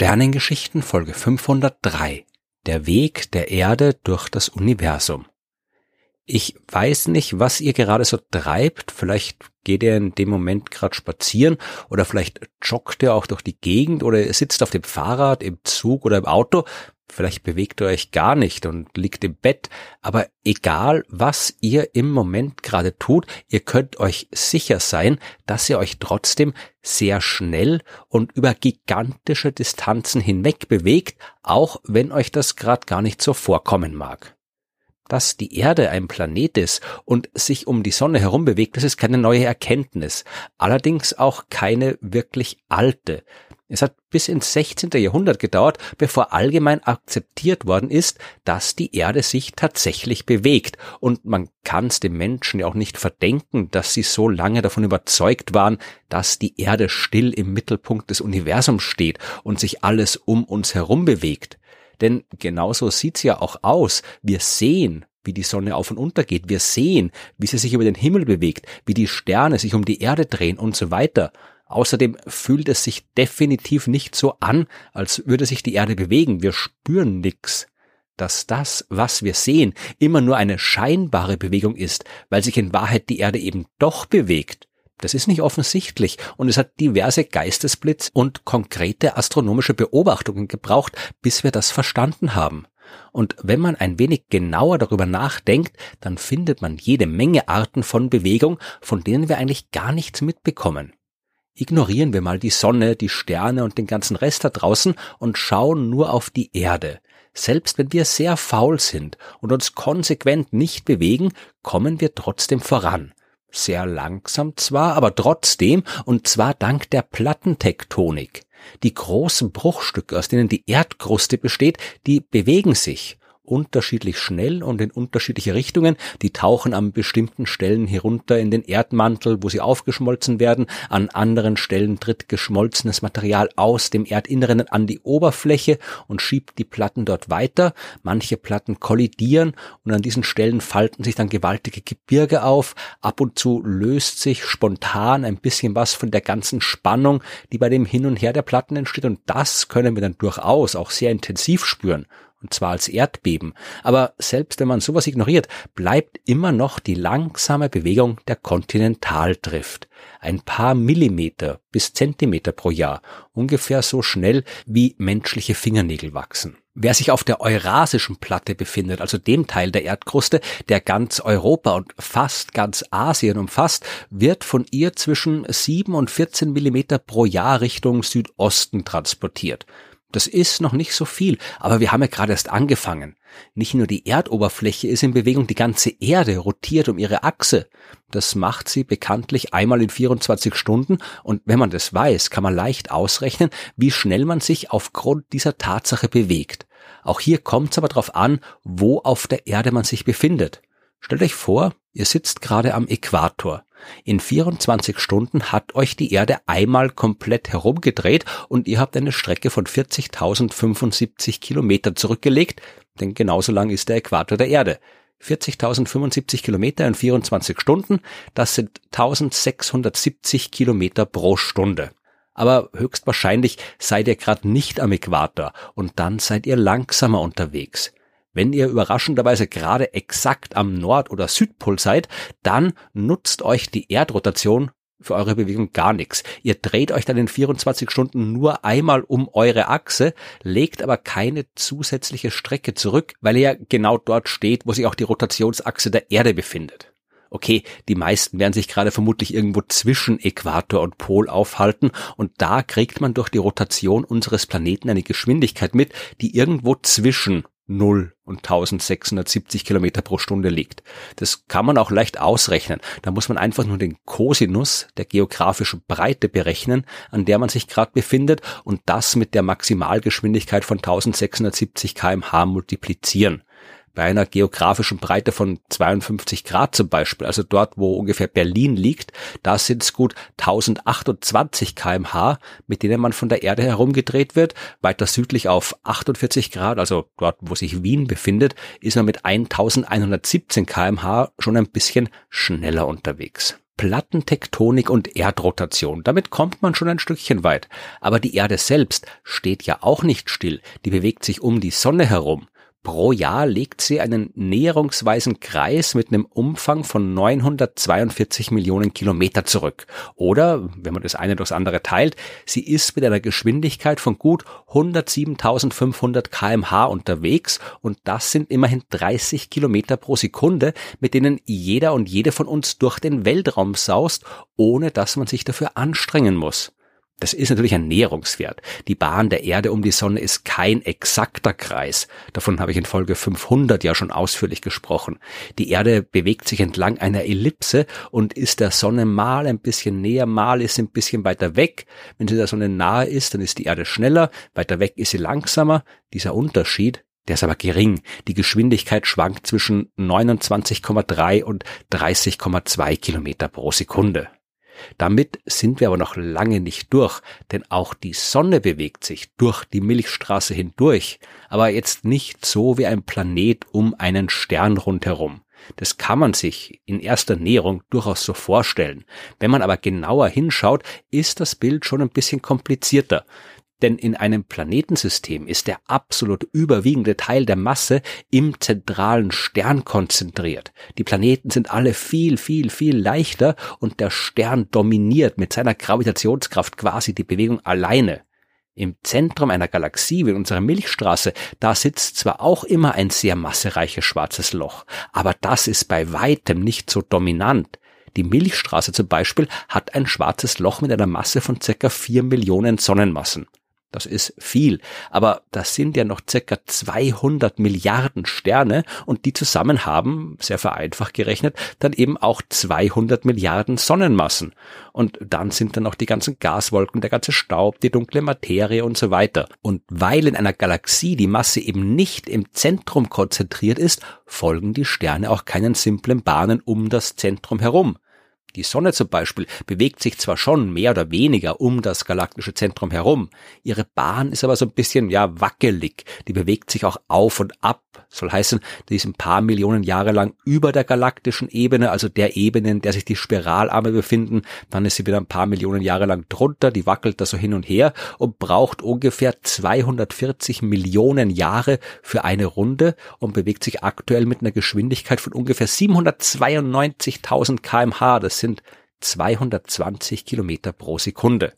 Sternengeschichten Folge 503 Der Weg der Erde durch das Universum. Ich weiß nicht, was ihr gerade so treibt. Vielleicht geht ihr in dem Moment gerade spazieren oder vielleicht joggt ihr auch durch die Gegend oder ihr sitzt auf dem Fahrrad, im Zug oder im Auto. Vielleicht bewegt ihr euch gar nicht und liegt im Bett, aber egal was ihr im Moment gerade tut, ihr könnt euch sicher sein, dass ihr euch trotzdem sehr schnell und über gigantische Distanzen hinweg bewegt, auch wenn euch das gerade gar nicht so vorkommen mag. Dass die Erde ein Planet ist und sich um die Sonne herum bewegt, das ist keine neue Erkenntnis, allerdings auch keine wirklich alte. Es hat bis ins 16. Jahrhundert gedauert, bevor allgemein akzeptiert worden ist, dass die Erde sich tatsächlich bewegt. Und man kann es den Menschen ja auch nicht verdenken, dass sie so lange davon überzeugt waren, dass die Erde still im Mittelpunkt des Universums steht und sich alles um uns herum bewegt. Denn genauso sieht's ja auch aus. Wir sehen, wie die Sonne auf und unter geht. Wir sehen, wie sie sich über den Himmel bewegt, wie die Sterne sich um die Erde drehen und so weiter. Außerdem fühlt es sich definitiv nicht so an, als würde sich die Erde bewegen. Wir spüren nix. Dass das, was wir sehen, immer nur eine scheinbare Bewegung ist, weil sich in Wahrheit die Erde eben doch bewegt. Das ist nicht offensichtlich und es hat diverse Geistesblitz und konkrete astronomische Beobachtungen gebraucht, bis wir das verstanden haben. Und wenn man ein wenig genauer darüber nachdenkt, dann findet man jede Menge Arten von Bewegung, von denen wir eigentlich gar nichts mitbekommen. Ignorieren wir mal die Sonne, die Sterne und den ganzen Rest da draußen und schauen nur auf die Erde. Selbst wenn wir sehr faul sind und uns konsequent nicht bewegen, kommen wir trotzdem voran. Sehr langsam zwar, aber trotzdem, und zwar dank der Plattentektonik. Die großen Bruchstücke, aus denen die Erdkruste besteht, die bewegen sich unterschiedlich schnell und in unterschiedliche Richtungen. Die tauchen an bestimmten Stellen herunter in den Erdmantel, wo sie aufgeschmolzen werden. An anderen Stellen tritt geschmolzenes Material aus dem Erdinneren an die Oberfläche und schiebt die Platten dort weiter. Manche Platten kollidieren und an diesen Stellen falten sich dann gewaltige Gebirge auf. Ab und zu löst sich spontan ein bisschen was von der ganzen Spannung, die bei dem Hin und Her der Platten entsteht und das können wir dann durchaus auch sehr intensiv spüren und zwar als Erdbeben. Aber selbst wenn man sowas ignoriert, bleibt immer noch die langsame Bewegung der Kontinentaldrift. Ein paar Millimeter bis Zentimeter pro Jahr, ungefähr so schnell wie menschliche Fingernägel wachsen. Wer sich auf der Eurasischen Platte befindet, also dem Teil der Erdkruste, der ganz Europa und fast ganz Asien umfasst, wird von ihr zwischen 7 und 14 Millimeter pro Jahr Richtung Südosten transportiert. Das ist noch nicht so viel, aber wir haben ja gerade erst angefangen. Nicht nur die Erdoberfläche ist in Bewegung, die ganze Erde rotiert um ihre Achse. Das macht sie bekanntlich einmal in 24 Stunden und wenn man das weiß, kann man leicht ausrechnen, wie schnell man sich aufgrund dieser Tatsache bewegt. Auch hier kommt es aber darauf an, wo auf der Erde man sich befindet. Stellt euch vor, ihr sitzt gerade am Äquator. In 24 Stunden hat euch die Erde einmal komplett herumgedreht und ihr habt eine Strecke von 40.075 Kilometern zurückgelegt, denn genauso lang ist der Äquator der Erde. 40.075 Kilometer in 24 Stunden, das sind 1670 Kilometer pro Stunde. Aber höchstwahrscheinlich seid ihr gerade nicht am Äquator und dann seid ihr langsamer unterwegs. Wenn ihr überraschenderweise gerade exakt am Nord- oder Südpol seid, dann nutzt euch die Erdrotation für eure Bewegung gar nichts. Ihr dreht euch dann in 24 Stunden nur einmal um eure Achse, legt aber keine zusätzliche Strecke zurück, weil ihr genau dort steht, wo sich auch die Rotationsachse der Erde befindet. Okay, die meisten werden sich gerade vermutlich irgendwo zwischen Äquator und Pol aufhalten und da kriegt man durch die Rotation unseres Planeten eine Geschwindigkeit mit, die irgendwo zwischen 0 und 1670 Kilometer pro Stunde liegt. Das kann man auch leicht ausrechnen. Da muss man einfach nur den Cosinus der geografischen Breite berechnen, an der man sich gerade befindet und das mit der Maximalgeschwindigkeit von 1670 kmh multiplizieren bei einer geografischen Breite von 52 Grad zum Beispiel, also dort, wo ungefähr Berlin liegt, da sind es gut 1028 kmh, mit denen man von der Erde herumgedreht wird. Weiter südlich auf 48 Grad, also dort, wo sich Wien befindet, ist man mit 1117 kmh schon ein bisschen schneller unterwegs. Plattentektonik und Erdrotation. Damit kommt man schon ein Stückchen weit. Aber die Erde selbst steht ja auch nicht still. Die bewegt sich um die Sonne herum. Pro Jahr legt sie einen näherungsweisen Kreis mit einem Umfang von 942 Millionen Kilometer zurück. Oder, wenn man das eine durchs andere teilt, sie ist mit einer Geschwindigkeit von gut 107.500 kmh unterwegs und das sind immerhin 30 Kilometer pro Sekunde, mit denen jeder und jede von uns durch den Weltraum saust, ohne dass man sich dafür anstrengen muss. Das ist natürlich ein Näherungswert. Die Bahn der Erde um die Sonne ist kein exakter Kreis. Davon habe ich in Folge 500 ja schon ausführlich gesprochen. Die Erde bewegt sich entlang einer Ellipse und ist der Sonne mal ein bisschen näher, mal ist sie ein bisschen weiter weg. Wenn sie der Sonne nahe ist, dann ist die Erde schneller, weiter weg ist sie langsamer. Dieser Unterschied, der ist aber gering. Die Geschwindigkeit schwankt zwischen 29,3 und 30,2 Kilometer pro Sekunde. Damit sind wir aber noch lange nicht durch, denn auch die Sonne bewegt sich durch die Milchstraße hindurch, aber jetzt nicht so wie ein Planet um einen Stern rundherum. Das kann man sich in erster Näherung durchaus so vorstellen. Wenn man aber genauer hinschaut, ist das Bild schon ein bisschen komplizierter. Denn in einem Planetensystem ist der absolut überwiegende Teil der Masse im zentralen Stern konzentriert. Die Planeten sind alle viel, viel, viel leichter und der Stern dominiert mit seiner Gravitationskraft quasi die Bewegung alleine. Im Zentrum einer Galaxie wie unserer Milchstraße, da sitzt zwar auch immer ein sehr massereiches schwarzes Loch, aber das ist bei weitem nicht so dominant. Die Milchstraße zum Beispiel hat ein schwarzes Loch mit einer Masse von circa vier Millionen Sonnenmassen. Das ist viel. Aber das sind ja noch circa 200 Milliarden Sterne und die zusammen haben, sehr vereinfacht gerechnet, dann eben auch 200 Milliarden Sonnenmassen. Und dann sind dann noch die ganzen Gaswolken, der ganze Staub, die dunkle Materie und so weiter. Und weil in einer Galaxie die Masse eben nicht im Zentrum konzentriert ist, folgen die Sterne auch keinen simplen Bahnen um das Zentrum herum. Die Sonne zum Beispiel bewegt sich zwar schon mehr oder weniger um das galaktische Zentrum herum, ihre Bahn ist aber so ein bisschen, ja, wackelig. Die bewegt sich auch auf und ab. Soll heißen, die ist ein paar Millionen Jahre lang über der galaktischen Ebene, also der Ebene, in der sich die Spiralarme befinden. Dann ist sie wieder ein paar Millionen Jahre lang drunter, die wackelt da so hin und her und braucht ungefähr 240 Millionen Jahre für eine Runde und bewegt sich aktuell mit einer Geschwindigkeit von ungefähr 792.000 kmh. Das sind 220 Kilometer pro Sekunde.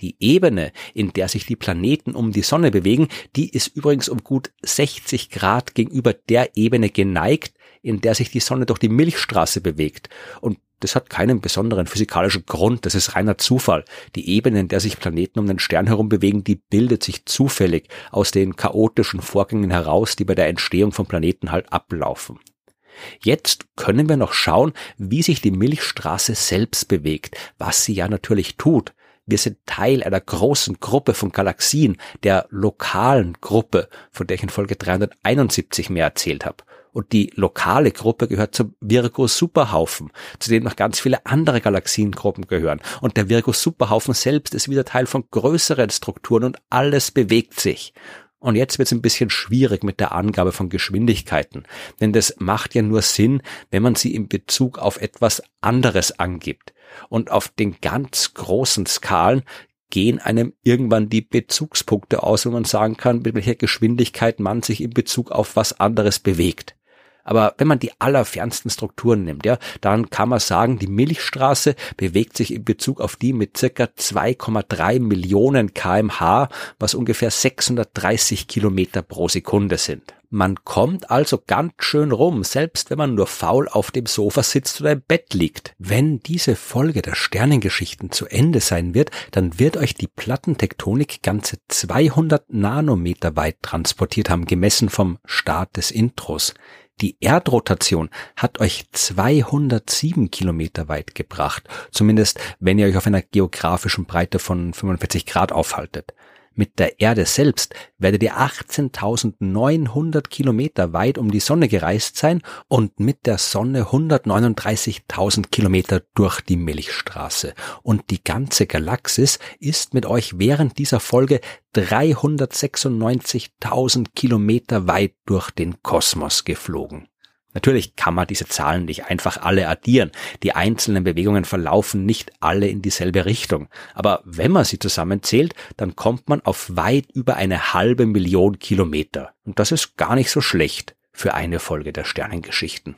Die Ebene, in der sich die Planeten um die Sonne bewegen, die ist übrigens um gut 60 Grad gegenüber der Ebene geneigt, in der sich die Sonne durch die Milchstraße bewegt. Und das hat keinen besonderen physikalischen Grund, das ist reiner Zufall. Die Ebene, in der sich Planeten um den Stern herum bewegen, die bildet sich zufällig aus den chaotischen Vorgängen heraus, die bei der Entstehung von Planeten halt ablaufen. Jetzt können wir noch schauen, wie sich die Milchstraße selbst bewegt, was sie ja natürlich tut. Wir sind Teil einer großen Gruppe von Galaxien, der lokalen Gruppe, von der ich in Folge 371 mehr erzählt habe. Und die lokale Gruppe gehört zum Virgo-Superhaufen, zu dem noch ganz viele andere Galaxiengruppen gehören. Und der Virgo-Superhaufen selbst ist wieder Teil von größeren Strukturen und alles bewegt sich. Und jetzt wird es ein bisschen schwierig mit der Angabe von Geschwindigkeiten, denn das macht ja nur Sinn, wenn man sie in Bezug auf etwas anderes angibt. Und auf den ganz großen Skalen gehen einem irgendwann die Bezugspunkte aus, wo man sagen kann, mit welcher Geschwindigkeit man sich in Bezug auf was anderes bewegt. Aber wenn man die allerfernsten Strukturen nimmt, ja, dann kann man sagen, die Milchstraße bewegt sich in Bezug auf die mit circa 2,3 Millionen kmh, was ungefähr 630 Kilometer pro Sekunde sind. Man kommt also ganz schön rum, selbst wenn man nur faul auf dem Sofa sitzt oder im Bett liegt. Wenn diese Folge der Sternengeschichten zu Ende sein wird, dann wird euch die Plattentektonik ganze 200 Nanometer weit transportiert haben, gemessen vom Start des Intros. Die Erdrotation hat euch 207 Kilometer weit gebracht, zumindest wenn ihr euch auf einer geografischen Breite von 45 Grad aufhaltet. Mit der Erde selbst werdet ihr 18.900 Kilometer weit um die Sonne gereist sein und mit der Sonne 139.000 Kilometer durch die Milchstraße. Und die ganze Galaxis ist mit euch während dieser Folge 396.000 Kilometer weit durch den Kosmos geflogen. Natürlich kann man diese Zahlen nicht einfach alle addieren. Die einzelnen Bewegungen verlaufen nicht alle in dieselbe Richtung. Aber wenn man sie zusammenzählt, dann kommt man auf weit über eine halbe Million Kilometer. Und das ist gar nicht so schlecht für eine Folge der Sternengeschichten.